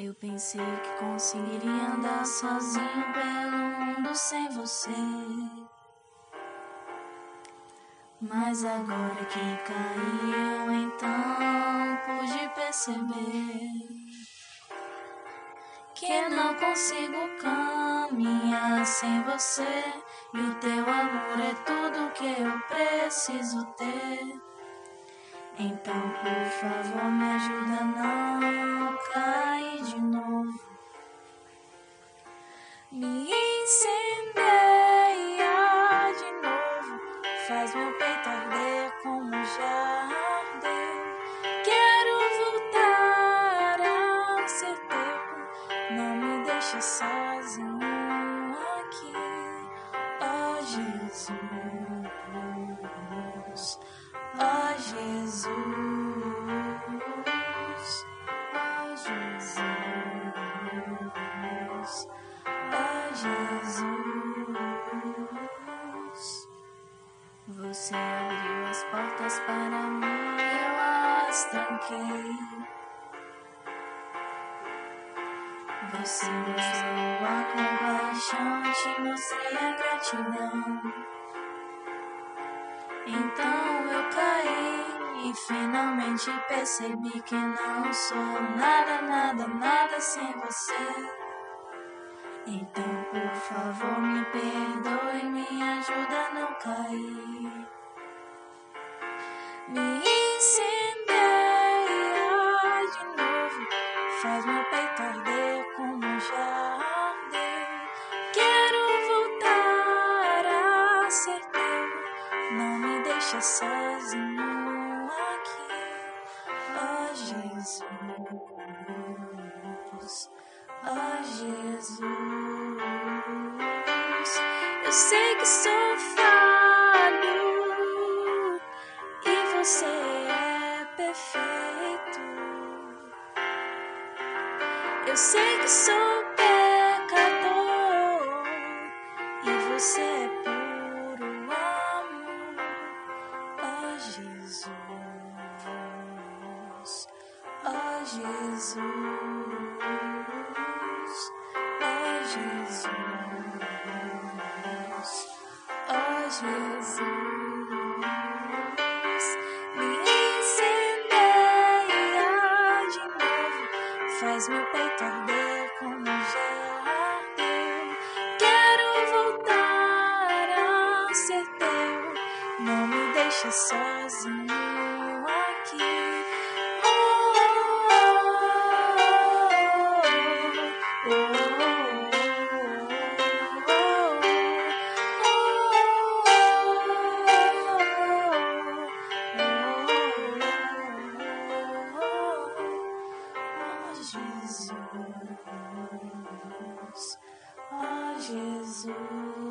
Eu pensei que conseguiria andar sozinho pelo mundo sem você. Mas agora que caí, eu então pude perceber que não consigo caminhar sem você. E o teu amor é tudo que eu preciso ter. Então, por favor, me ajuda deixa sozinho aqui, ó oh, Jesus. Ó oh, Jesus, ó oh, Jesus, ó Jesus. Você abriu as portas para mim, eu as tranquei. Você mostrou a compaixão, te mostrei a gratidão. Então eu caí e finalmente percebi que não sou nada, nada, nada sem você. Então, por favor, me perdoe, me ajuda a não cair. Me incendeia de novo, faz meu deixa sozinho aqui, ó Jesus, ó Jesus. Eu sei que sou falho e você é perfeito. Eu sei que sou pecador Jesus, ó Jesus, ó Jesus, ó Jesus. Faz meu peito arder como já deixa sozinho aqui. Oh, oh, oh, Jesus, ó Jesus.